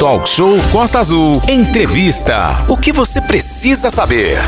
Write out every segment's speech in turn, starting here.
Talk Show Costa Azul. Entrevista. O que você precisa saber?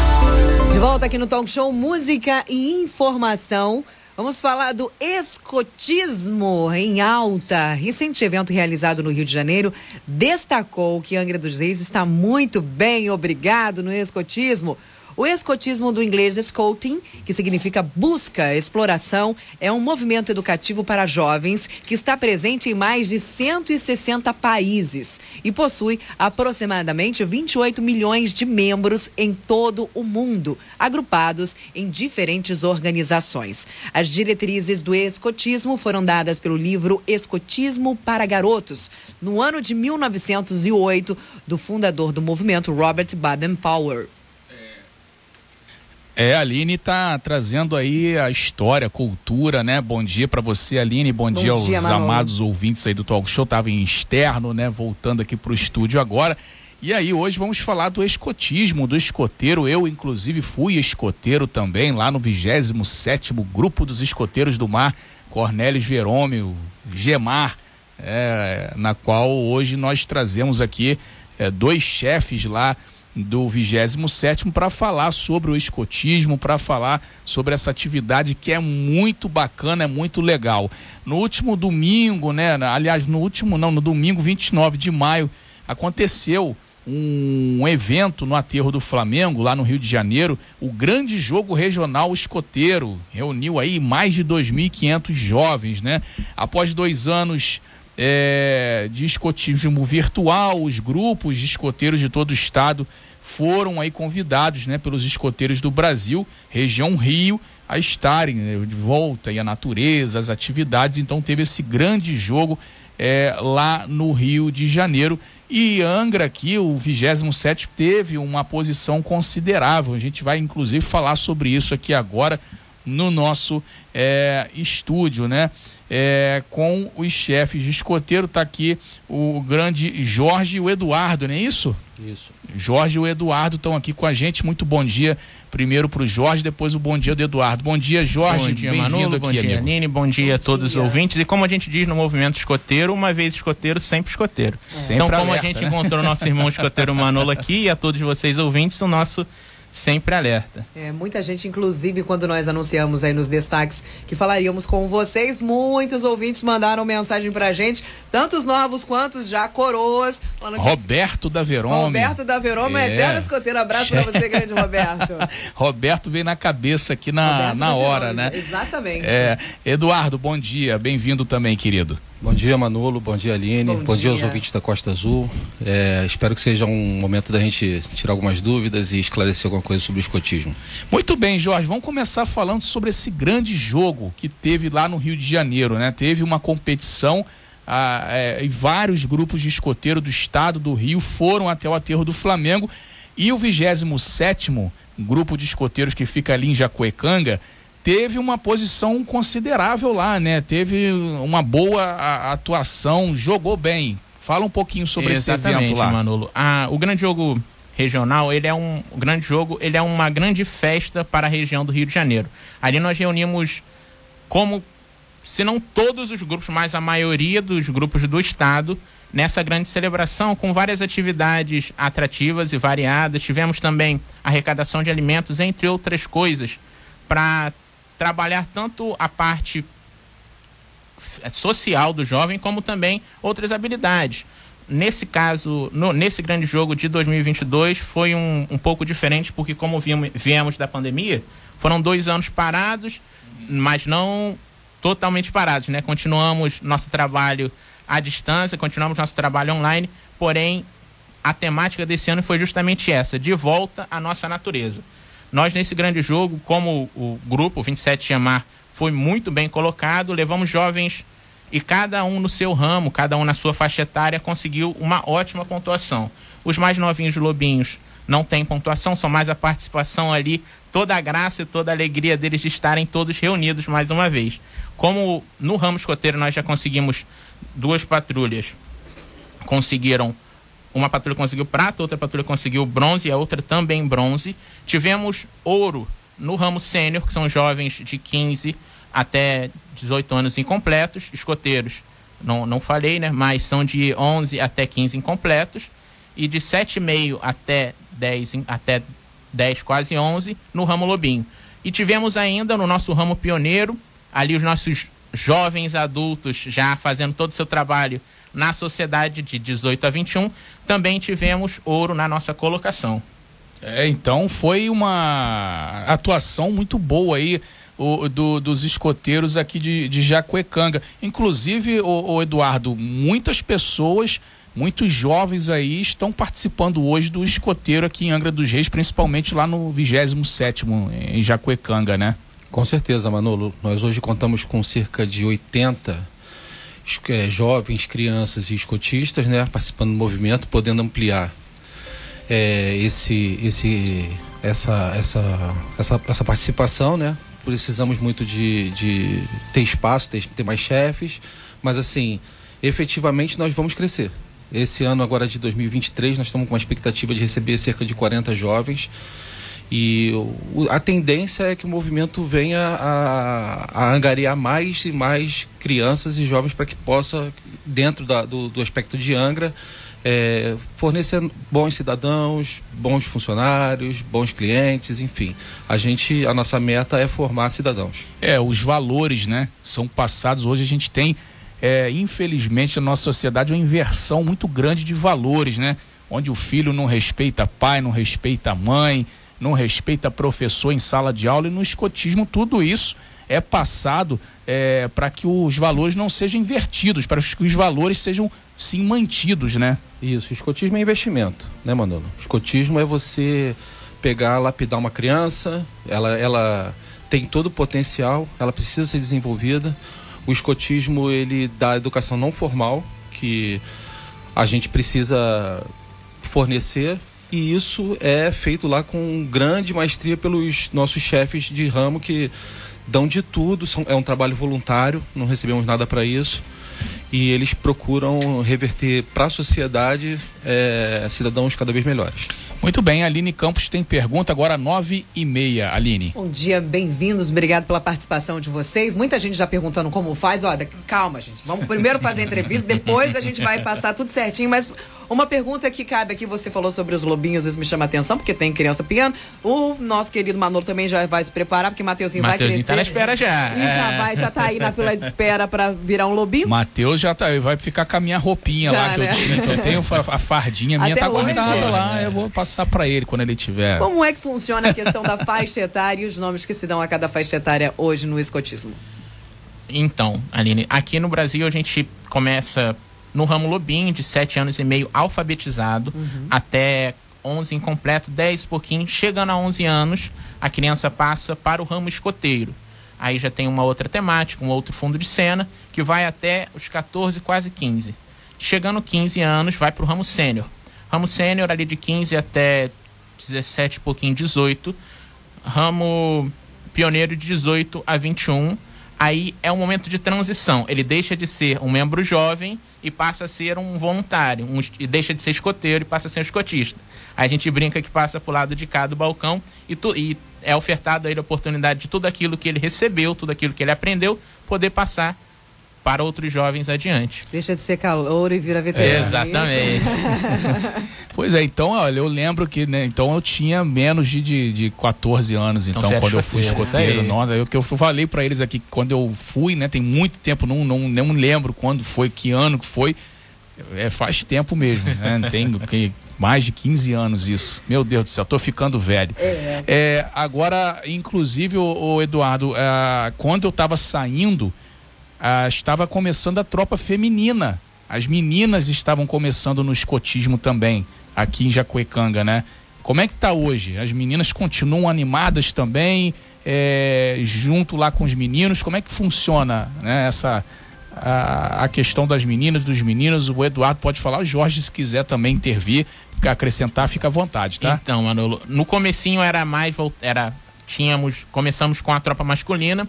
De volta aqui no Talk Show Música e Informação. Vamos falar do escotismo em alta. Recente evento realizado no Rio de Janeiro destacou que Angra dos Reis está muito bem, obrigado, no escotismo. O escotismo do inglês scouting, que significa busca, exploração, é um movimento educativo para jovens que está presente em mais de 160 países e possui aproximadamente 28 milhões de membros em todo o mundo, agrupados em diferentes organizações. As diretrizes do escotismo foram dadas pelo livro Escotismo para Garotos, no ano de 1908, do fundador do movimento Robert Baden-Powell. É, a Aline está trazendo aí a história, a cultura, né? Bom dia para você, Aline. Bom, Bom dia aos dia, amados ouvintes aí do Talk Show. Tava em externo, né? Voltando aqui para o estúdio agora. E aí, hoje vamos falar do escotismo, do escoteiro. Eu, inclusive, fui escoteiro também, lá no 27 Grupo dos Escoteiros do Mar, Cornélis Verômio, Gemar, é, na qual hoje nós trazemos aqui é, dois chefes lá do 27 para falar sobre o escotismo, para falar sobre essa atividade que é muito bacana, é muito legal. No último domingo, né, aliás, no último não, no domingo 29 de maio, aconteceu um evento no aterro do Flamengo, lá no Rio de Janeiro, o grande jogo regional escoteiro, reuniu aí mais de 2.500 jovens, né? Após dois anos é, de escotismo virtual, os grupos de escoteiros de todo o estado foram aí convidados né, pelos escoteiros do Brasil, região Rio, a estarem né, de volta aí à natureza, às atividades. Então teve esse grande jogo é, lá no Rio de Janeiro. E Angra aqui, o 27 teve uma posição considerável. A gente vai inclusive falar sobre isso aqui agora no nosso é, estúdio, né? É, com os chefes de escoteiro, tá aqui o grande Jorge e o Eduardo, não é isso? Isso. Jorge e o Eduardo estão aqui com a gente. Muito bom dia. Primeiro para o Jorge, depois o bom dia do Eduardo. Bom dia, Jorge. Bom dia, Manolo. Bom dia, Nini. Bom dia a todos os ouvintes. E como a gente diz no movimento escoteiro, uma vez escoteiro, sempre escoteiro. É. Sempre então, como alerta, a gente né? encontrou nosso irmão escoteiro Manolo aqui e a todos vocês ouvintes, o nosso sempre alerta. É, muita gente, inclusive, quando nós anunciamos aí nos destaques que falaríamos com vocês, muitos ouvintes mandaram mensagem pra gente, tantos novos quanto já coroas. Roberto que... da Verome. Roberto da Verome, é. eterno escoteiro. Abraço pra você, grande Roberto. Roberto veio na cabeça aqui na, na hora, né? Exatamente. É, Eduardo, bom dia. Bem-vindo também, querido. Bom dia, Manolo. Bom dia, Aline. Bom, bom dia. dia. aos ouvintes da Costa Azul. É, espero que seja um momento da gente tirar algumas dúvidas e esclarecer alguma coisa sobre o escotismo. Muito bem, Jorge. Vamos começar falando sobre esse grande jogo que teve lá no Rio de Janeiro, né? Teve uma competição ah, é, e vários grupos de escoteiro do estado do Rio foram até o aterro do Flamengo e o 27 grupo de escoteiros que fica ali em Jacuecanga teve uma posição considerável lá, né? Teve uma boa atuação, jogou bem. Fala um pouquinho sobre Exatamente, esse evento lá. Manolo. Ah, o grande jogo regional, ele é um grande jogo, ele é uma grande festa para a região do Rio de Janeiro. Ali nós reunimos como se não todos os grupos, mas a maioria dos grupos do estado nessa grande celebração com várias atividades atrativas e variadas. Tivemos também arrecadação de alimentos, entre outras coisas, para trabalhar tanto a parte social do jovem, como também outras habilidades. Nesse caso, no, nesse grande jogo de 2022, foi um, um pouco diferente, porque como viemos, viemos da pandemia, foram dois anos parados, mas não totalmente parados, né? Continuamos nosso trabalho à distância, continuamos nosso trabalho online, porém a temática desse ano foi justamente essa, de volta à nossa natureza. Nós, nesse grande jogo, como o grupo 27 Chamar foi muito bem colocado, levamos jovens e cada um no seu ramo, cada um na sua faixa etária, conseguiu uma ótima pontuação. Os mais novinhos lobinhos não têm pontuação, são mais a participação ali, toda a graça e toda a alegria deles de estarem todos reunidos mais uma vez. Como no ramo escoteiro nós já conseguimos duas patrulhas, conseguiram uma patrulha conseguiu prata, outra patrulha conseguiu bronze e a outra também bronze. Tivemos ouro no ramo sênior, que são jovens de 15 até 18 anos incompletos, escoteiros não, não falei, né? Mas são de 11 até 15 incompletos e de 7,5 até 10, até 10, quase 11 no ramo lobinho. E tivemos ainda no nosso ramo pioneiro, ali os nossos jovens adultos já fazendo todo o seu trabalho na sociedade de 18 a 21, também tivemos ouro na nossa colocação. É, então foi uma atuação muito boa aí o, do, dos escoteiros aqui de, de Jacuecanga. Inclusive, o, o, Eduardo, muitas pessoas, muitos jovens aí estão participando hoje do escoteiro aqui em Angra dos Reis, principalmente lá no 27 em Jacuecanga, né? Com certeza, Manolo. Nós hoje contamos com cerca de 80 é, jovens, crianças e escotistas, né, participando do movimento, podendo ampliar é, esse, esse, essa, essa, essa, essa participação, né? Precisamos muito de, de ter espaço, ter, ter mais chefes, mas assim, efetivamente nós vamos crescer. Esse ano agora de 2023 nós estamos com uma expectativa de receber cerca de 40 jovens e a tendência é que o movimento venha a, a angariar mais e mais crianças e jovens para que possa, dentro da, do, do aspecto de Angra, é, fornecer bons cidadãos, bons funcionários, bons clientes, enfim. A gente, a nossa meta é formar cidadãos. É, os valores, né, são passados. Hoje a gente tem, é, infelizmente, na nossa sociedade uma inversão muito grande de valores, né? Onde o filho não respeita pai, não respeita mãe, não respeita professor em sala de aula e no escotismo tudo isso é passado é, para que os valores não sejam invertidos, para que os valores sejam sim mantidos, né? Isso, escotismo é investimento, né, Manolo? Escotismo é você pegar, lapidar uma criança, ela, ela tem todo o potencial, ela precisa ser desenvolvida. O escotismo, ele dá educação não formal, que a gente precisa fornecer e isso é feito lá com grande maestria pelos nossos chefes de ramo que dão de tudo, são, é um trabalho voluntário, não recebemos nada para isso e eles procuram reverter para a sociedade é, cidadãos cada vez melhores. Muito bem, Aline Campos tem pergunta agora nove e meia, Aline. Bom dia, bem-vindos, obrigado pela participação de vocês. Muita gente já perguntando como faz, olha, calma gente, vamos primeiro fazer a entrevista, depois a gente vai passar tudo certinho, mas uma pergunta que cabe aqui, você falou sobre os lobinhos, isso me chama atenção, porque tem criança piano. O nosso querido Manolo também já vai se preparar, porque Mateuzinho vai crescer. tá na espera já. E é. já vai, já tá aí na fila de espera para virar um lobinho. Matheus já tá, vai ficar com a minha roupinha já, lá que, né? eu tinha, que eu tenho, a fardinha minha Até tá guardada lá, eu vou passar para ele quando ele tiver. Como é que funciona a questão da faixa etária e os nomes que se dão a cada faixa etária hoje no escotismo? Então, Aline, aqui no Brasil a gente começa no ramo lobinho, de 7 anos e meio, alfabetizado, uhum. até 11 incompleto, 10 pouquinho, chegando a 11 anos, a criança passa para o ramo escoteiro. Aí já tem uma outra temática, um outro fundo de cena, que vai até os 14, quase 15. Chegando 15 anos, vai para o ramo sênior. Ramo sênior ali de 15 até 17, pouquinho 18. Ramo pioneiro de 18 a 21. Aí é um momento de transição. Ele deixa de ser um membro jovem e passa a ser um voluntário, um, e deixa de ser escoteiro e passa a ser um escotista. A gente brinca que passa para o lado de cá do balcão e, tu, e é ofertado a ele a oportunidade de tudo aquilo que ele recebeu, tudo aquilo que ele aprendeu, poder passar para outros jovens adiante. Deixa de ser calor e vira veterano. É, exatamente. pois é, então, olha, eu lembro que, né, então eu tinha menos de, de, de 14 anos, então, então quando eu fui escoteiro. Nossa, eu que eu falei para eles aqui quando eu fui, né, tem muito tempo, não, não, não lembro quando foi, que ano que foi. É, faz tempo mesmo, né? Tem que, mais de 15 anos isso. Meu Deus do céu, tô ficando velho. É. é agora, inclusive, o, o Eduardo, é, quando eu estava saindo, ah, estava começando a tropa feminina. As meninas estavam começando no escotismo também, aqui em Jacuecanga, né? Como é que tá hoje? As meninas continuam animadas também, é, junto lá com os meninos? Como é que funciona né, essa a, a, questão das meninas, dos meninos? O Eduardo pode falar, o Jorge, se quiser também intervir, acrescentar, fica à vontade, tá? Então, Manolo, no comecinho era mais, era, tínhamos, começamos com a tropa masculina,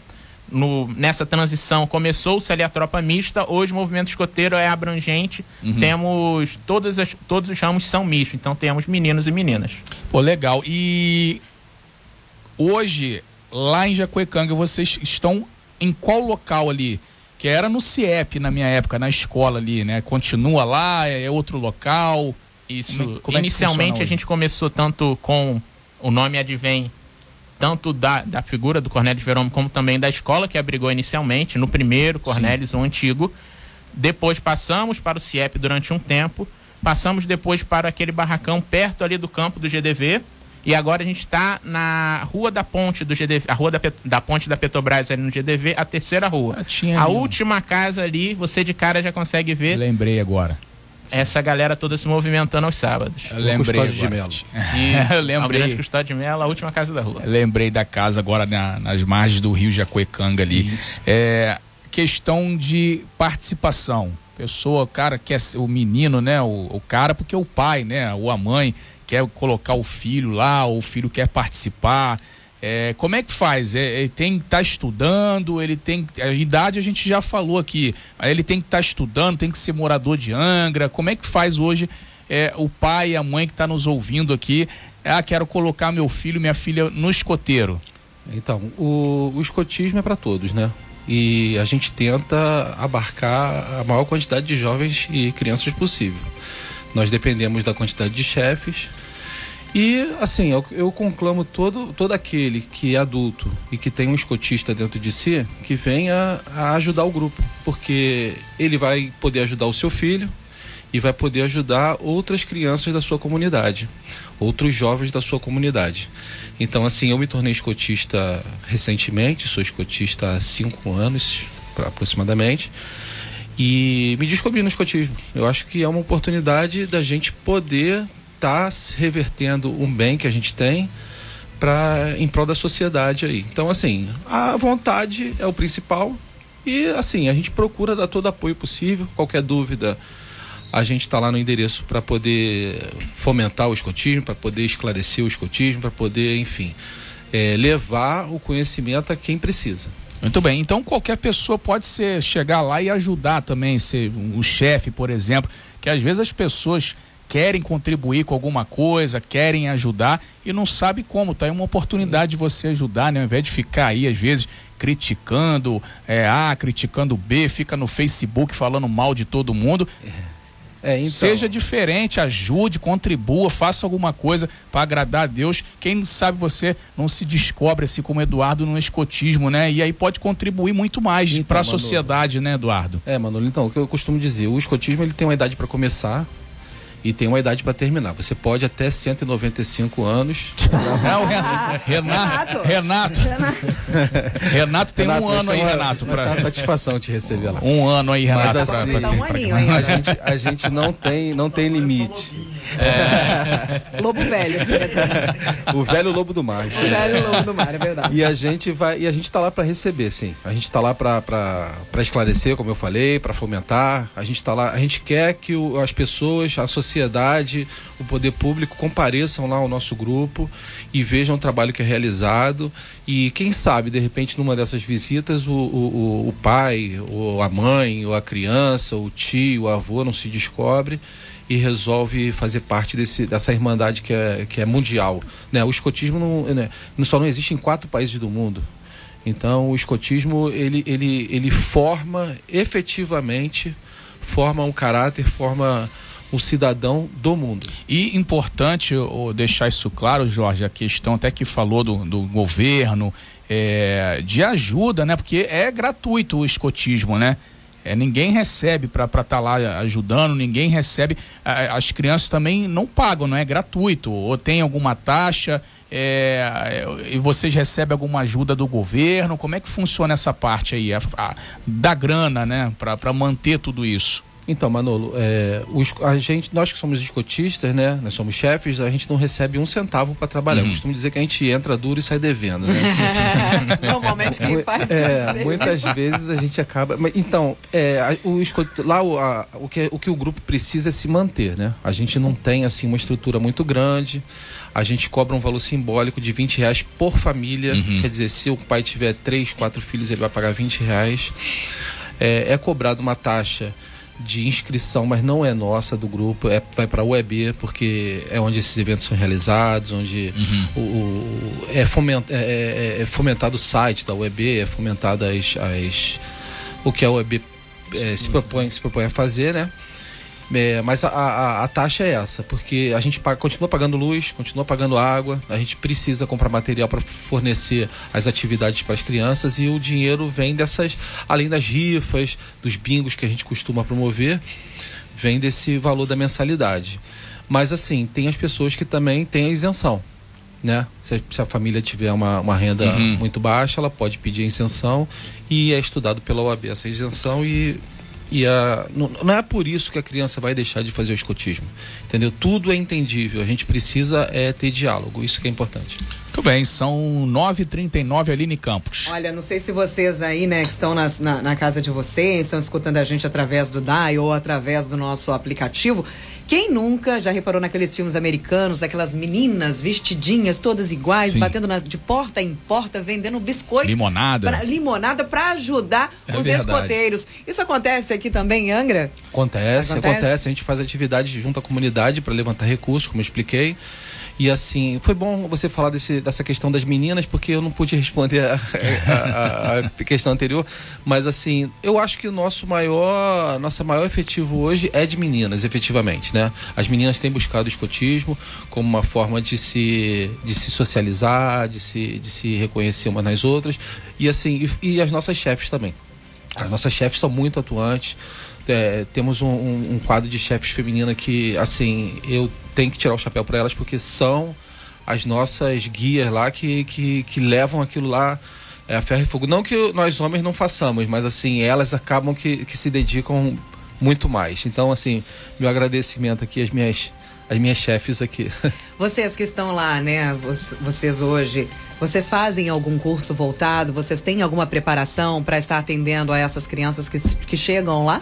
no, nessa transição começou-se ali a tropa mista, hoje o movimento escoteiro é abrangente, uhum. temos todas as, todos os ramos são mistos, então temos meninos e meninas. Pô, legal. E hoje, lá em Jacuecanga, vocês estão em qual local ali? que era no CIEP na minha época, na escola ali, né? Continua lá, é outro local. Isso. Como, como Inicialmente é a gente começou tanto com o nome advém tanto da, da figura do Cornélio Verome como também da escola que abrigou inicialmente, no primeiro Cornélio, o antigo. Depois passamos para o CIEP durante um tempo, passamos depois para aquele barracão perto ali do campo do GDV, e agora a gente está na rua da ponte do GDV, a rua da, da ponte da Petrobras ali no GDV, a terceira rua. Ah, a última casa ali, você de cara já consegue ver. Lembrei agora. Essa galera toda se movimentando aos sábados. Eu lembrei de Melo. eu lembrei. Custódio de Melo, a última casa da rua. Eu lembrei da casa agora na, nas margens do Rio Jacuecanga ali. Isso. É, questão de participação. Pessoa, cara, quer ser o menino, né? O, o cara, porque o pai, né? Ou a mãe quer colocar o filho lá, ou o filho quer participar. É, como é que faz? É, ele tem que estar tá estudando, ele tem. A idade a gente já falou aqui. Ele tem que estar tá estudando, tem que ser morador de Angra. Como é que faz hoje é, o pai e a mãe que está nos ouvindo aqui? Ah, quero colocar meu filho, minha filha no escoteiro. Então, o, o escotismo é para todos, né? E a gente tenta abarcar a maior quantidade de jovens e crianças possível. Nós dependemos da quantidade de chefes. E, assim, eu, eu, conclamo todo, todo aquele que é adulto e que tem um escotista dentro de si que venha a ajudar o grupo, porque ele vai poder ajudar o seu filho e vai poder ajudar outras crianças da sua comunidade, outros jovens da sua comunidade. Então, assim, eu me tornei escotista recentemente, sou escotista há cinco anos, aproximadamente e me descobri no escotismo. Eu acho que é uma oportunidade da gente poder estar tá revertendo um bem que a gente tem para em prol da sociedade aí. Então assim, a vontade é o principal e assim, a gente procura dar todo apoio possível, qualquer dúvida, a gente está lá no endereço para poder fomentar o escotismo, para poder esclarecer o escotismo, para poder, enfim, é, levar o conhecimento a quem precisa. Muito bem, então qualquer pessoa pode ser chegar lá e ajudar também, ser um chefe, por exemplo, que às vezes as pessoas querem contribuir com alguma coisa, querem ajudar e não sabe como. Tá aí uma oportunidade de você ajudar, né? Ao invés de ficar aí, às vezes, criticando é, A, criticando B, fica no Facebook falando mal de todo mundo. É. É, então... Seja diferente, ajude, contribua, faça alguma coisa para agradar a Deus. Quem sabe você não se descobre assim como Eduardo no escotismo, né? E aí pode contribuir muito mais então, para a sociedade, né, Eduardo? É, Manolo, então, o que eu costumo dizer, o escotismo ele tem uma idade para começar, e tem uma idade para terminar. Você pode até 195 anos. Não, Renato. Renato. Renato, Renato tem Renato, um ano aí, uma, Renato. Pra... Uma satisfação te receber lá. Um ano aí, Renato. Mas, assim, pra, pra, um aninho aí. A gente, a gente não tem, não tem limite. É. Lobo velho. O velho lobo do mar. O velho lobo do mar, é verdade. E a gente vai, e a gente está lá para receber, sim. A gente está lá para esclarecer, como eu falei, para fomentar. A gente está lá, a gente quer que o, as pessoas, a sociedade o poder público compareçam lá ao nosso grupo e vejam o trabalho que é realizado. E quem sabe, de repente, numa dessas visitas, o, o, o pai, ou a mãe, ou a criança, o tio, o avô não se descobre e resolve fazer parte desse, dessa irmandade que é, que é mundial. Né? O escotismo não, né? só não existe em quatro países do mundo. Então, o escotismo ele, ele, ele forma efetivamente, forma um caráter, forma o cidadão do mundo. E importante deixar isso claro, Jorge, a questão até que falou do, do governo, é, de ajuda, né? Porque é gratuito o escotismo, né? É, ninguém recebe para estar tá lá ajudando, ninguém recebe. As crianças também não pagam, não é gratuito. Ou tem alguma taxa, é, e vocês recebem alguma ajuda do governo? Como é que funciona essa parte aí, a, a, da grana, né, para manter tudo isso? Então, Manolo, é, os, a gente, nós que somos escotistas, né? Nós somos chefes, a gente não recebe um centavo para trabalhar. Uhum. Eu costumo dizer que a gente entra duro e sai devendo, né? Normalmente quem faz é, Muitas vezes a gente acaba. Mas, então, é, o, lá o, a, o, que, o que o grupo precisa é se manter, né? A gente não tem assim uma estrutura muito grande. A gente cobra um valor simbólico de 20 reais por família. Uhum. Quer dizer, se o pai tiver três, quatro filhos, ele vai pagar 20 reais. É, é cobrado uma taxa de inscrição, mas não é nossa do grupo, é, vai para a UEB, porque é onde esses eventos são realizados, onde uhum. o, o, é, foment, é, é, é, fomentado o site da UEB, é fomentado as, as o que a OEB é, se, propõe, se propõe a fazer, né? É, mas a, a, a, taxa é essa, porque a gente paga, continua pagando luz, continua pagando água, a gente precisa comprar material para fornecer as atividades para as crianças e o dinheiro vem dessas, além das rifas, dos bingos que a gente costuma promover, vem desse valor da mensalidade. Mas assim, tem as pessoas que também têm a isenção. Né? Se, a, se a família tiver uma, uma renda uhum. muito baixa, ela pode pedir a isenção e é estudado pela OAB essa isenção e e a, não, não, é por isso que a criança vai deixar de fazer o escotismo. Entendeu? Tudo é entendível. A gente precisa é, ter diálogo. Isso que é importante. Muito bem, são 9h39 Aline Campos. Olha, não sei se vocês aí, né, que estão nas, na, na, casa de vocês, estão escutando a gente através do DAI ou através do nosso aplicativo. Quem nunca já reparou naqueles filmes americanos, aquelas meninas vestidinhas, todas iguais, Sim. batendo nas, de porta em porta, vendendo biscoito. Limonada. Pra, limonada para ajudar é os verdade. escoteiros. Isso acontece aqui também Angra? Acontece, acontece, acontece. A gente faz atividades junto à comunidade para levantar recursos, como eu expliquei. E assim, foi bom você falar desse, dessa questão das meninas, porque eu não pude responder a, a, a, questão anterior. Mas assim, eu acho que o nosso maior, nossa maior efetivo hoje é de meninas, efetivamente, né? As meninas têm buscado o escotismo como uma forma de se, de se socializar, de se, de se reconhecer umas nas outras. E assim, e, e as nossas chefes também. As nossas chefes são muito atuantes. É, temos um, um, um, quadro de chefes femininas que, assim, eu tenho que tirar o chapéu para elas porque são as nossas guias lá que, que, que levam aquilo lá é, a ferro e fogo. Não que nós homens não façamos, mas assim, elas acabam que, que se dedicam muito mais. Então, assim, meu agradecimento aqui às minhas as minhas chefes aqui. Vocês que estão lá, né? Vocês hoje, vocês fazem algum curso voltado? Vocês têm alguma preparação para estar atendendo a essas crianças que, que chegam lá?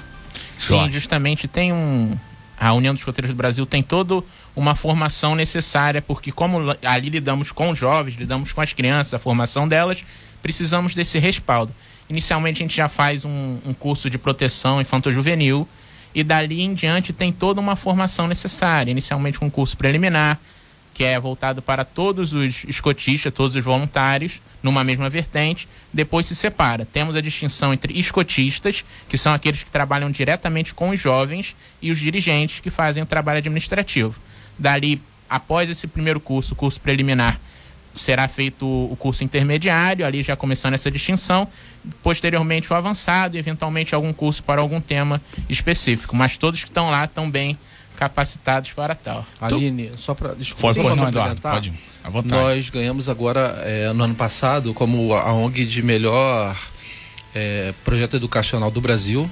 Sim, justamente tem um. A União dos Escoteiros do Brasil tem toda uma formação necessária, porque como ali lidamos com jovens, lidamos com as crianças, a formação delas, precisamos desse respaldo. Inicialmente a gente já faz um, um curso de proteção infanto-juvenil e dali em diante tem toda uma formação necessária. Inicialmente um curso preliminar, que é voltado para todos os escotistas, todos os voluntários, numa mesma vertente, depois se separa. Temos a distinção entre escotistas, que são aqueles que trabalham diretamente com os jovens, e os dirigentes, que fazem o trabalho administrativo. Dali, após esse primeiro curso, curso preliminar, será feito o curso intermediário, ali já começando essa distinção, posteriormente o avançado e eventualmente algum curso para algum tema específico. Mas todos que estão lá estão bem capacitados para tal. Aline, só para desculpa, não, Eduardo, pode, à vontade. Nós ganhamos agora, é, no ano passado, como a ONG de melhor é, projeto educacional do Brasil.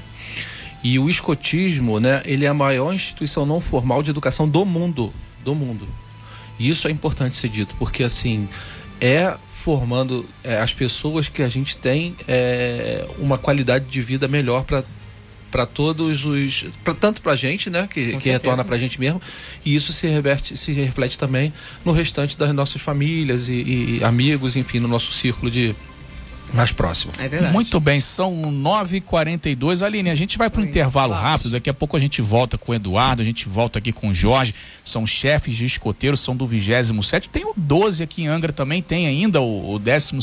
E o escotismo, né, ele é a maior instituição não formal de educação do mundo, do mundo. E isso é importante ser dito, porque assim, é formando é, as pessoas que a gente tem é, uma qualidade de vida melhor para para todos os. Pra, tanto para a gente, né? Que, que retorna para a gente mesmo. E isso se, reverte, se reflete também no restante das nossas famílias e, e amigos, enfim, no nosso círculo de, mais próximo. É verdade. Muito bem, são 9h42. Aline, a gente vai para um intervalo rápido. Daqui a pouco a gente volta com o Eduardo, a gente volta aqui com o Jorge. São chefes de escoteiros, são do 27. Tem o 12 aqui em Angra também, tem ainda o, o 12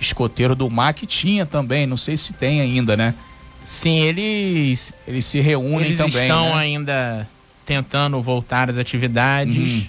escoteiro do MAC que tinha também. Não sei se tem ainda, né? Sim, eles, eles se reúnem eles também. Eles estão né? ainda tentando voltar às atividades, uhum.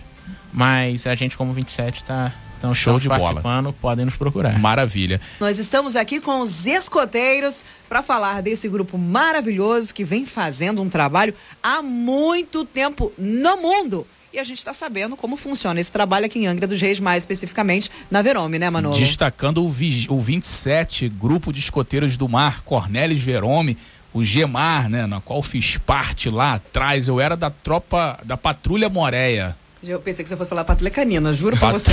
mas a gente, como 27, está então, show de participando, bola. podem nos procurar. Maravilha. Nós estamos aqui com os escoteiros para falar desse grupo maravilhoso que vem fazendo um trabalho há muito tempo no mundo. E a gente está sabendo como funciona esse trabalho aqui em Angra dos Reis, mais especificamente na Verome, né, Manolo? Destacando o, o 27, Grupo de Escoteiros do Mar, Cornelis Verome, o Gemar, né, na qual fiz parte lá atrás. Eu era da tropa, da Patrulha Moreia. Eu pensei que você fosse falar patrulha canina, juro Pat... pra você.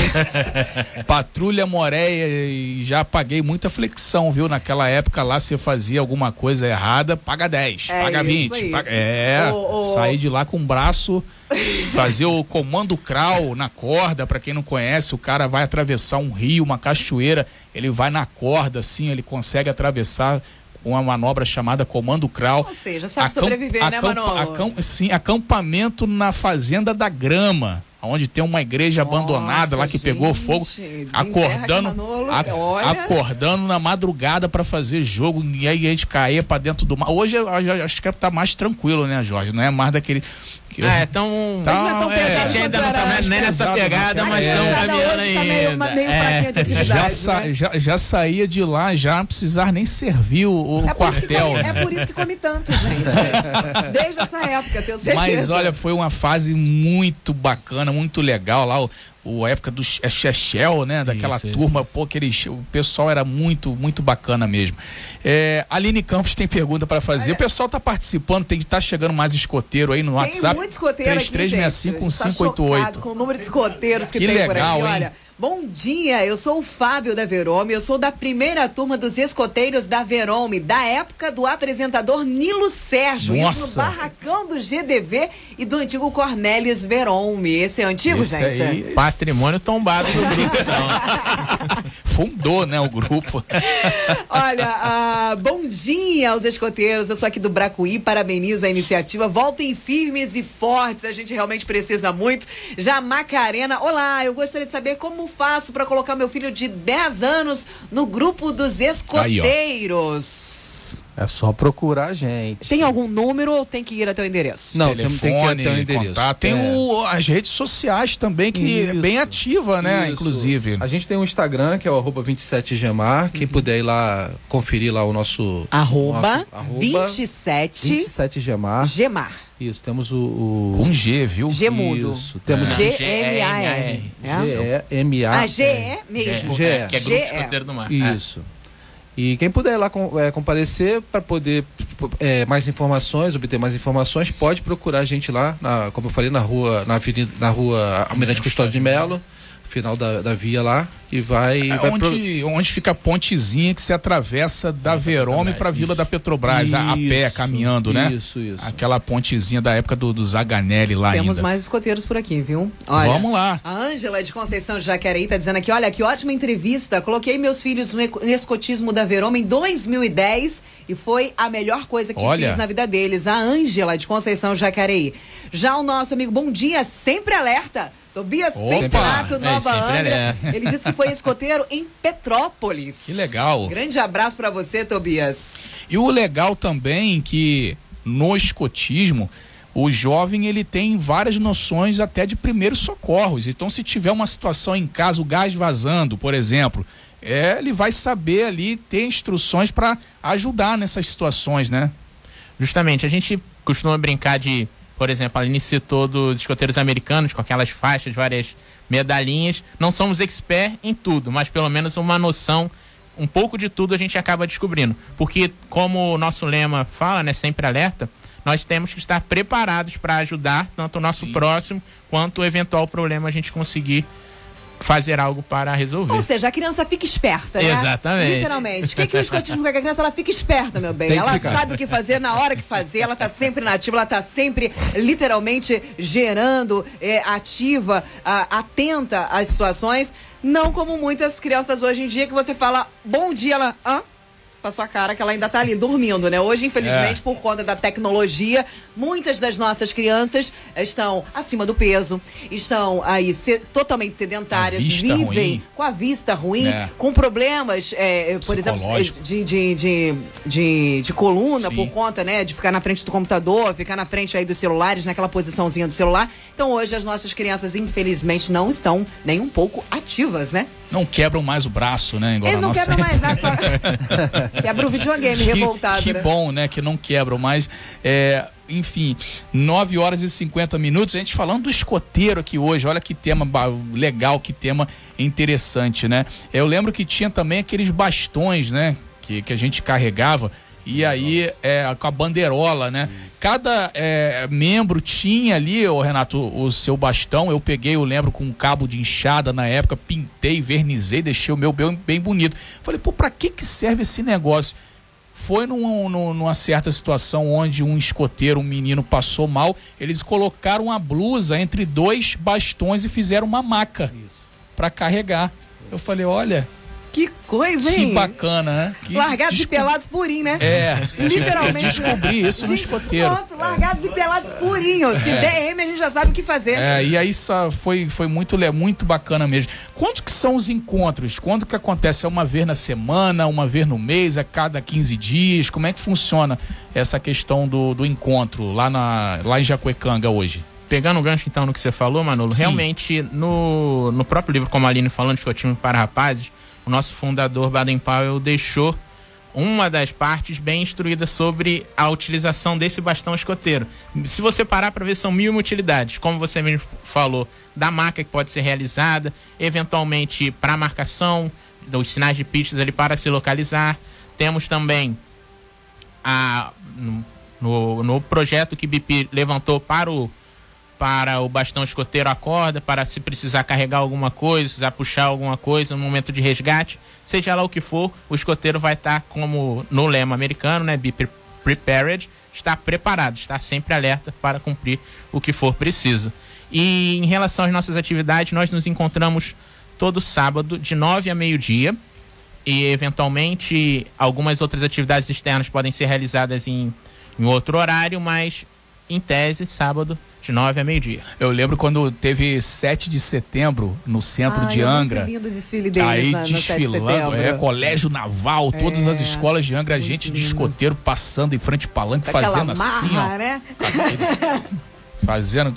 patrulha Moreia e já paguei muita flexão, viu? Naquela época lá você fazia alguma coisa errada, paga 10, é paga 20. Paga... É, oh, oh. saí de lá com o braço, fazer o comando crawl na corda, para quem não conhece, o cara vai atravessar um rio, uma cachoeira, ele vai na corda assim, ele consegue atravessar uma manobra chamada Comando Crawl. Ou seja, sabe Acamp sobreviver, né, Manolo? Acamp sim, acampamento na Fazenda da Grama. onde tem uma igreja Nossa, abandonada lá que gente, pegou fogo, acordando, a, acordando na madrugada para fazer jogo e aí a gente caía para dentro do mar. Hoje acho que tá mais tranquilo, né, Jorge? Não é mais daquele é, tão. Mas não é tão pesado. É, ainda não tá nem nessa pegada, mas estão caminhando ainda. Tá meio, meio é, de já, sa, né? já, já, saía de lá, já não precisar nem servir o, o é quartel. Come, é por isso que come tanto, gente. Desde essa época, tenho certeza. Mas olha, foi uma fase muito bacana, muito legal lá. O, o época do Chechel, né? Daquela isso, turma, isso. pô, aquele, o pessoal era muito, muito bacana mesmo. É, Aline Campos tem pergunta para fazer. Olha. O pessoal tá participando, tem que estar tá chegando mais escoteiro aí no tem WhatsApp. Tem muito escoteiro 3365 aqui, 588. Tá com o número de escoteiros que, que tem legal, por aqui. Hein? Bom dia, eu sou o Fábio da Verome, eu sou da primeira turma dos escoteiros da Verome, da época do apresentador Nilo Sérgio, Nossa. isso no barracão do GDV e do antigo Cornélis Verome. Esse é antigo, Esse gente? Aí, patrimônio tombado do grupo, não. Fundou, né, o grupo. Olha, uh, bom dia aos escoteiros, eu sou aqui do Bracuí, parabenizo a iniciativa, voltem firmes e fortes, a gente realmente precisa muito. Já Macarena, olá, eu gostaria de saber como como faço para colocar meu filho de 10 anos no grupo dos escoteiros? Aí, é só procurar a gente. Tem algum número ou tem que ir até o endereço? Não, Telefone, tem que ir até o endereço. Contato. Tem é. o, as redes sociais também, que isso, é bem ativa, né? Isso. Inclusive. A gente tem um Instagram, que é o arroba 27gemar. Quem uhum. puder ir lá, conferir lá o nosso... Arroba, nosso, arroba 27... 27gemar. Gemar. Isso, temos o, o... Com G, viu? G mudo. Isso. Temos é. G-M-A-R. G-E-M-A. Ah, G-E mesmo. G-E. Que é Grupo Escoteiro do Mar. Isso. E quem puder lá com, é, comparecer para poder é, mais informações, obter mais informações, pode procurar a gente lá, na, como eu falei, na rua, na avenida, na rua Almirante Custódio de Melo final da, da via lá e vai. É, vai onde, pro... onde fica a pontezinha que se atravessa da Verome para a Vila da Petrobras, isso, a, a, pé, caminhando, isso, né? Isso, isso. Aquela pontezinha da época do, do Zaganelli lá Temos ainda. mais escoteiros por aqui, viu? Olha, Vamos lá. A Ângela de Conceição Jacareí tá dizendo aqui: olha, que ótima entrevista. Coloquei meus filhos no escotismo da Verome em 2010 e foi a melhor coisa que Olha. fiz na vida deles. A Ângela de Conceição Jacareí. Já o nosso amigo Bom Dia, sempre alerta. Tobias Pencerato, Nova é, Angra. É. Ele disse que foi escoteiro em Petrópolis. Que legal. Grande abraço para você, Tobias. E o legal também que no escotismo o jovem ele tem várias noções até de primeiros socorros. Então, se tiver uma situação em casa, o gás vazando, por exemplo, é, ele vai saber ali ter instruções para ajudar nessas situações, né? Justamente, a gente costuma brincar de, por exemplo, a Aline citou dos escoteiros americanos com aquelas faixas, várias medalhinhas. Não somos expert em tudo, mas pelo menos uma noção, um pouco de tudo a gente acaba descobrindo. Porque, como o nosso lema fala, né, sempre alerta, nós temos que estar preparados para ajudar tanto o nosso Sim. próximo quanto o eventual problema a gente conseguir fazer algo para resolver. Ou seja, a criança fica esperta, né? Exatamente. Literalmente. O que, que o escotismo que a criança ela fica esperta, meu bem? Ela ficar. sabe o que fazer na hora que fazer, ela está sempre nativa, ela está sempre literalmente gerando, é, ativa, a, atenta às situações. Não como muitas crianças hoje em dia que você fala bom dia, ela. Hã? Pra sua cara que ela ainda tá ali dormindo, né? Hoje, infelizmente, é. por conta da tecnologia, muitas das nossas crianças estão acima do peso, estão aí se, totalmente sedentárias, vivem ruim. com a vista ruim, é. com problemas, é, por exemplo, de, de, de, de, de coluna, Sim. por conta, né, de ficar na frente do computador, ficar na frente aí dos celulares, naquela posiçãozinha do celular. Então, hoje, as nossas crianças, infelizmente, não estão nem um pouco ativas, né? Não quebram mais o braço, né? Igual Eles não quebram mais, né? Só... Quebra o videogame que, revoltado. Que né? bom, né? Que não quebram mais. É, enfim, 9 horas e 50 minutos. A gente falando do escoteiro aqui hoje. Olha que tema legal, que tema interessante, né? Eu lembro que tinha também aqueles bastões, né? Que, que a gente carregava e aí, é, com a bandeirola, né? Cada é, membro tinha ali, o Renato, o seu bastão. Eu peguei, eu lembro, com um cabo de enxada na época, pintei, vernizei, deixei o meu bem, bem bonito. Falei, pô, pra que, que serve esse negócio? Foi num, num, numa certa situação onde um escoteiro, um menino, passou mal. Eles colocaram a blusa entre dois bastões e fizeram uma maca para carregar. Eu falei, olha, Que coisa, hein? Que bacana, né? Que largados desco... e pelados purinho, né? É. Literalmente. Descobri isso gente, no escoteiro. Pronto, largados é. e pelados purinho. Se é. der M, a gente já sabe o que fazer. É, e aí foi, foi muito, muito bacana mesmo. Quanto que são os encontros? Quando que acontece? É uma vez na semana, uma vez no mês, a é cada 15 dias? Como é que funciona essa questão do, do encontro lá, na, lá em Jacuecanga hoje? pegando o gancho então no que você falou, Manolo, Sim. realmente no, no próprio livro, como a Aline falando, time para Rapazes, o nosso fundador Baden Powell deixou uma das partes bem instruída sobre a utilização desse bastão escoteiro. Se você parar para ver, são mil utilidades, como você mesmo falou, da marca que pode ser realizada, eventualmente para marcação, dos sinais de pistas ali para se localizar. Temos também a, no, no projeto que BIP levantou para o para o bastão escoteiro a corda, para se precisar carregar alguma coisa, precisar puxar alguma coisa no momento de resgate, seja lá o que for, o escoteiro vai estar como no lema americano, né, be prepared, está preparado, está sempre alerta para cumprir o que for preciso. E em relação às nossas atividades, nós nos encontramos todo sábado de 9 a meio-dia e eventualmente algumas outras atividades externas podem ser realizadas em, em outro horário, mas em tese, sábado de 9 a meio-dia. Eu lembro quando teve 7 de setembro no centro Ai, de Angra. É lindo desfile deles aí na, desfilando, é, colégio naval, é, todas as escolas de Angra, a gente de escoteiro passando em frente palanque, fazendo marra, assim, ó. Né? Fazendo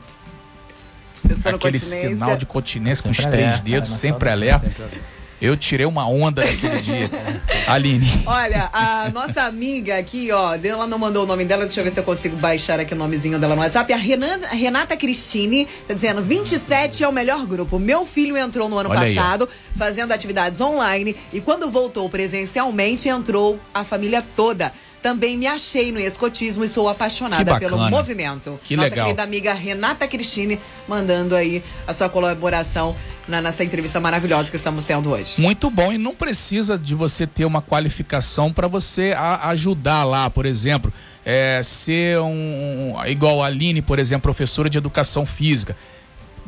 aquele sinal de continência com os três dedos, sempre alerta. Sempre alerta. Eu tirei uma onda naquele dia. Aline. Olha, a nossa amiga aqui, ó, ela não mandou o nome dela, deixa eu ver se eu consigo baixar aqui o nomezinho dela no WhatsApp. A Renata, Renata Cristine tá dizendo: 27 é o melhor grupo. Meu filho entrou no ano Olha passado, aí, fazendo atividades online, e quando voltou presencialmente, entrou a família toda. Também me achei no escotismo e sou apaixonada pelo movimento. Que Nossa legal. querida amiga Renata Cristine mandando aí a sua colaboração na, nessa entrevista maravilhosa que estamos tendo hoje. Muito bom, e não precisa de você ter uma qualificação para você a, ajudar lá, por exemplo, é, ser um, igual a Aline, por exemplo, professora de educação física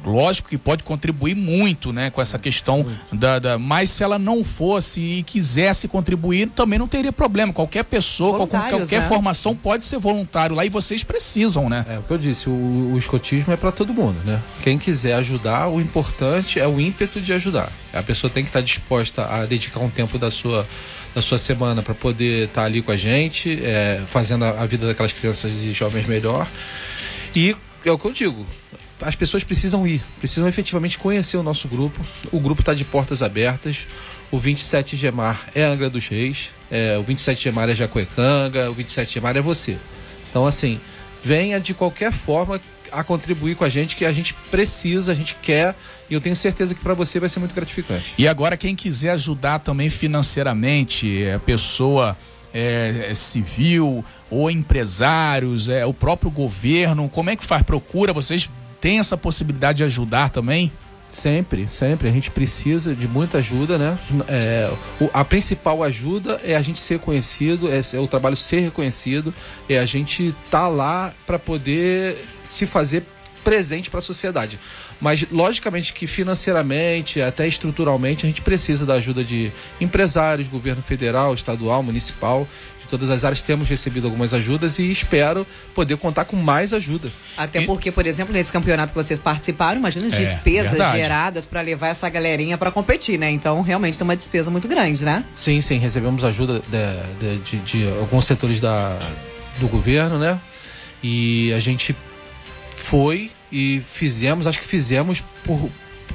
lógico que pode contribuir muito, né, com essa questão da, da, mas se ela não fosse e quisesse contribuir, também não teria problema. Qualquer pessoa, qualquer, qualquer né? formação pode ser voluntário lá e vocês precisam, né? É o que eu disse, o, o escotismo é para todo mundo, né? Quem quiser ajudar, o importante é o ímpeto de ajudar. A pessoa tem que estar disposta a dedicar um tempo da sua da sua semana para poder estar ali com a gente, é, fazendo a, a vida daquelas crianças e jovens melhor. E é o que eu digo, as pessoas precisam ir, precisam efetivamente conhecer o nosso grupo. O grupo está de portas abertas. O 27 Gemar é Angra dos Reis, é, o 27 Gemar é Jacuecanga, o 27 Gemar é você. Então, assim, venha de qualquer forma a contribuir com a gente, que a gente precisa, a gente quer, e eu tenho certeza que para você vai ser muito gratificante. E agora, quem quiser ajudar também financeiramente, a pessoa é, é civil ou empresários, é, o próprio governo, como é que faz? Procura, vocês tem essa possibilidade de ajudar também? Sempre, sempre. A gente precisa de muita ajuda, né? É, a principal ajuda é a gente ser conhecido, é, é o trabalho ser reconhecido, é a gente estar tá lá para poder se fazer presente para a sociedade. Mas, logicamente, que financeiramente, até estruturalmente, a gente precisa da ajuda de empresários, governo federal, estadual, municipal, todas as áreas temos recebido algumas ajudas e espero poder contar com mais ajuda. Até e... porque, por exemplo, nesse campeonato que vocês participaram, imagina as é, despesas verdade. geradas para levar essa galerinha para competir, né? Então, realmente tem uma despesa muito grande, né? Sim, sim, recebemos ajuda de, de, de, de alguns setores da, do governo, né? E a gente foi e fizemos, acho que fizemos por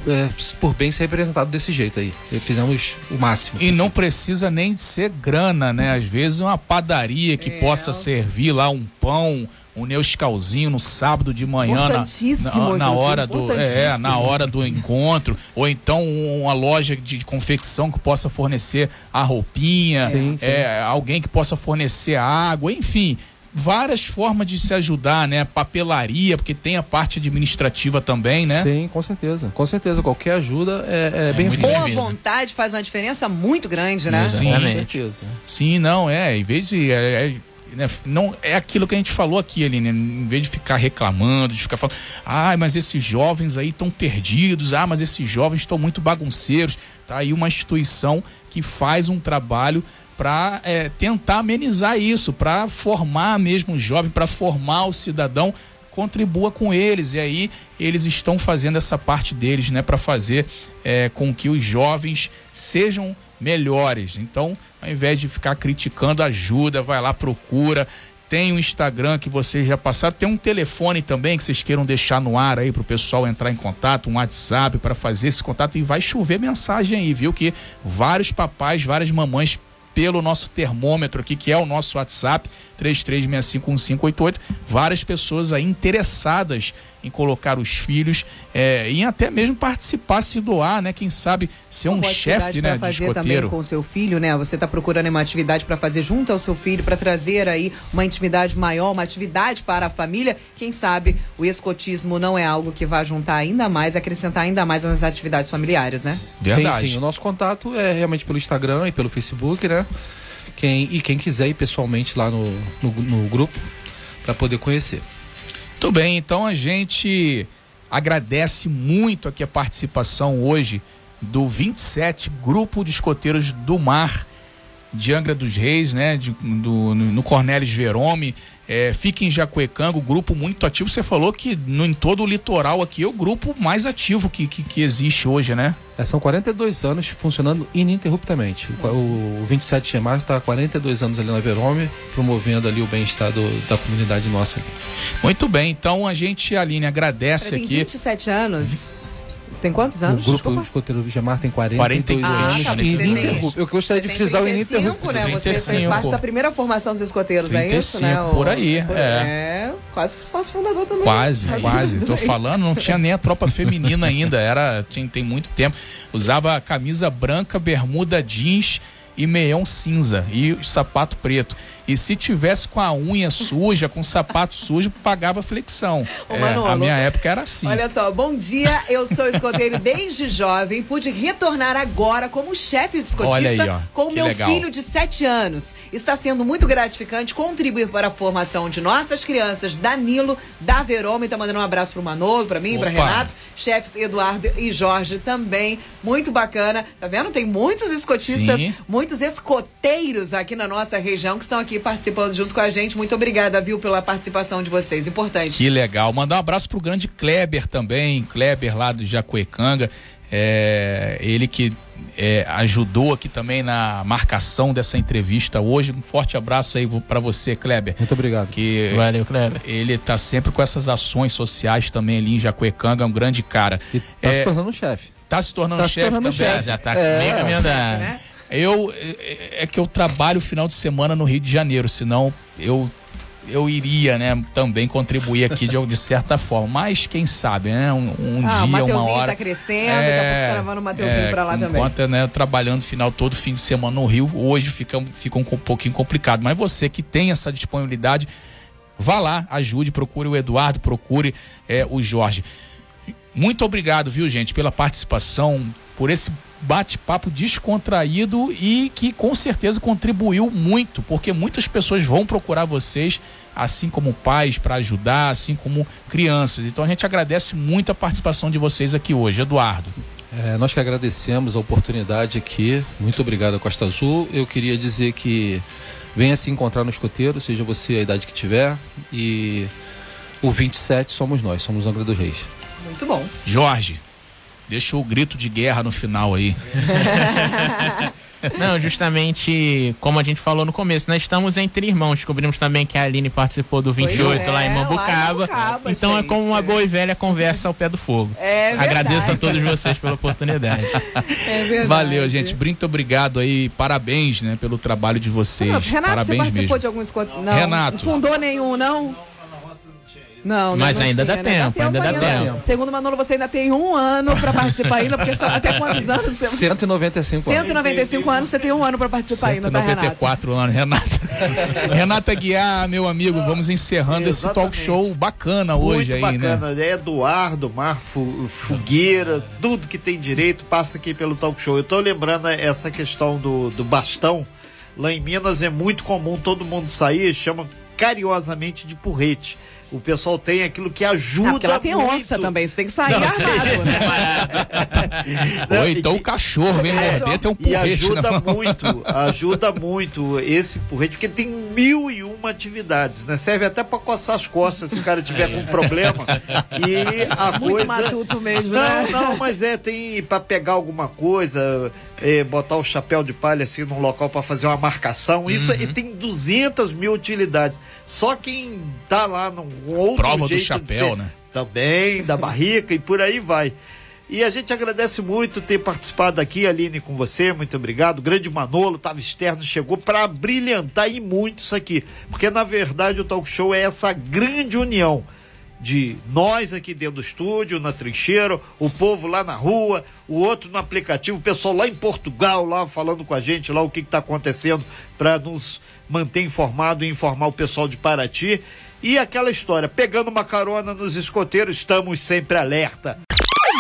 é, por bem ser representado desse jeito aí. Fizemos o máximo. E não precisa nem de ser grana, né? Às vezes uma padaria que é. possa servir lá um pão, um neuscalzinho no sábado de manhã na, na, na hora do é, na hora do encontro ou então uma loja de, de confecção que possa fornecer a roupinha sim, sim. É, alguém que possa fornecer água enfim várias formas de se ajudar, né? Papelaria, porque tem a parte administrativa também, né? Sim, com certeza. Com certeza. Qualquer ajuda é, é, é bem-vinda. Boa vontade faz uma diferença muito grande, né? Sim, com certeza. Sim, não, é. Em vez de. É, é, né, não é aquilo que a gente falou aqui, ali, né? Em vez de ficar reclamando, de ficar falando, ah, mas esses jovens aí estão perdidos, ah, mas esses jovens estão muito bagunceiros. Tá aí uma instituição que faz um trabalho para é, tentar amenizar isso, para formar mesmo o jovem, para formar o cidadão, contribua com eles. E aí eles estão fazendo essa parte deles, né, para fazer é, com que os jovens sejam melhores. Então, ao invés de ficar criticando, ajuda, vai lá, procura. Tem o um Instagram que vocês já passaram, tem um telefone também que vocês queiram deixar no ar aí para o pessoal entrar em contato, um WhatsApp para fazer esse contato e vai chover mensagem aí, viu? Que vários papais, várias mamães pelo nosso termômetro aqui, que é o nosso WhatsApp, 33651588. Várias pessoas aí interessadas em colocar os filhos, é, em até mesmo participar, se doar, né? Quem sabe ser um chefe, né? fazer de escoteiro. também com o seu filho, né? Você está procurando uma atividade para fazer junto ao seu filho, para trazer aí uma intimidade maior, uma atividade para a família. Quem sabe o escotismo não é algo que vai juntar ainda mais, acrescentar ainda mais nas atividades familiares, né? Verdade. Sim, sim. O nosso contato é realmente pelo Instagram e pelo Facebook, né? Quem, e quem quiser ir pessoalmente lá no, no, no grupo para poder conhecer. Muito bem, então a gente agradece muito aqui a participação hoje do 27 Grupo de Escoteiros do Mar de Angra dos Reis, né? De, do, no Cornelis Verome. É, fica em Jacuecango, grupo muito ativo. Você falou que no, em todo o litoral aqui é o grupo mais ativo que, que, que existe hoje, né? É, são 42 anos funcionando ininterruptamente. O, o 27 de março está há 42 anos ali na Verome, promovendo ali o bem-estar da comunidade nossa. Muito bem, então a gente, Aline, agradece aqui. 27 anos. Tem quantos anos? O grupo Desculpa. escoteiro Vigemar tem 42 ah, anos. Tá, ininterrupto. Eu gostaria de frisar o ininterrupto. né? Você fez parte da primeira formação dos escoteiros, 35, é isso, né? O, por aí, é. é. Quase sócio fundador também. Quase, quase. Tô falando, não tinha nem a tropa feminina ainda. Era, tinha, tem muito tempo. Usava camisa branca, bermuda jeans e meião cinza e sapato preto. E se tivesse com a unha suja, com o sapato sujo, pagava flexão. Ô, é, Manolo, a minha época era assim. Olha só, bom dia, eu sou escoteiro desde jovem, pude retornar agora como chefe escotista aí, com meu legal. filho de 7 anos. Está sendo muito gratificante contribuir para a formação de nossas crianças, Danilo, da Veroma, tá mandando um abraço pro Manolo, para mim, para Renato, chefes Eduardo e Jorge também. Muito bacana. Tá vendo? Tem muitos escotistas, Sim. muitos escoteiros aqui na nossa região que estão aqui aqui participando junto com a gente. Muito obrigada, viu, pela participação de vocês. Importante. Que legal. Mandar um abraço pro grande Kleber também, Kleber lá do Jacuecanga. É, ele que é, ajudou aqui também na marcação dessa entrevista hoje. Um forte abraço aí para você, Kleber. Muito obrigado. Que Valeu, Kleber. Ele tá sempre com essas ações sociais também ali em Jacuecanga, é um grande cara. E tá é, se tornando chefe. Tá se tornando tá chefe também. Chef. Já tá é. caminhando. Né? Eu é, é que eu trabalho final de semana no Rio de Janeiro, senão eu eu iria, né, também contribuir aqui de, de certa forma. Mas quem sabe, né? Um, um ah, dia, uma hora. tá crescendo, é, daqui a pouco você levando o Mateuzinho é, pra lá também. Enquanto, né, trabalhando final todo fim de semana no Rio, hoje fica, fica um, um pouquinho complicado. Mas você que tem essa disponibilidade, vá lá, ajude, procure o Eduardo, procure é, o Jorge. Muito obrigado, viu, gente, pela participação, por esse bate-papo descontraído e que com certeza contribuiu muito, porque muitas pessoas vão procurar vocês, assim como pais, para ajudar, assim como crianças. Então a gente agradece muito a participação de vocês aqui hoje. Eduardo. É, nós que agradecemos a oportunidade aqui. Muito obrigado, Costa Azul. Eu queria dizer que venha se encontrar no escoteiro, seja você a idade que tiver. E o 27 somos nós, somos Angra dos Reis. Muito bom. Jorge. Deixa o grito de guerra no final aí. Não, justamente como a gente falou no começo, nós estamos entre irmãos. Descobrimos também que a Aline participou do 28 é, lá em Mambucaba. então gente. é como uma boa e velha conversa ao pé do fogo. É Agradeço a todos vocês pela oportunidade. É verdade. Valeu, gente. Muito obrigado aí. Parabéns, né, pelo trabalho de vocês. Renato, Parabéns você participou mesmo. de alguns... Não, Renato. Não fundou nenhum, não? Não, Mas não ainda, tinha, dá né? tempo, ainda dá tempo, ainda tempo. Segundo Manolo, você ainda tem um ano para participar ainda, porque só, até quantos anos? Você... 195 anos. 195 anos, você tem um ano para participar 194 ainda, tá, anos, Renata. Renata Guiar, meu amigo, vamos encerrando Exatamente. esse talk show bacana hoje Muito aí, bacana. né? É Eduardo, Mar, Fogueira, tudo que tem direito passa aqui pelo talk show. Eu tô lembrando essa questão do, do bastão Lá em Minas é muito comum todo mundo sair, chama carinhosamente de porrete o pessoal tem aquilo que ajuda. Ah, porque lá tem muito. onça também, você tem que sair não, armado, né? Ou então o cachorro vem morder, tem um porrete. E ajuda muito, ajuda muito esse porrete, porque tem mil e atividades, né? Serve até para coçar as costas se o cara tiver com problema. E a muito coisa. matuto mesmo, não, né? Não, mas é, tem para pegar alguma coisa, é, botar o chapéu de palha assim num local para fazer uma marcação. Isso uhum. e tem 200 mil utilidades. Só quem tá lá num outro Prova jeito do chapéu, ser, né? Também, da barrica e por aí vai. E a gente agradece muito ter participado aqui, Aline, com você. Muito obrigado. O grande Manolo, estava externo, chegou para brilhantar e muito isso aqui. Porque, na verdade, o talk show é essa grande união de nós aqui dentro do estúdio, na trincheira, o povo lá na rua, o outro no aplicativo, o pessoal lá em Portugal, lá falando com a gente, lá o que está acontecendo para nos manter informado e informar o pessoal de Paraty. E aquela história, pegando uma carona nos escoteiros, estamos sempre alerta.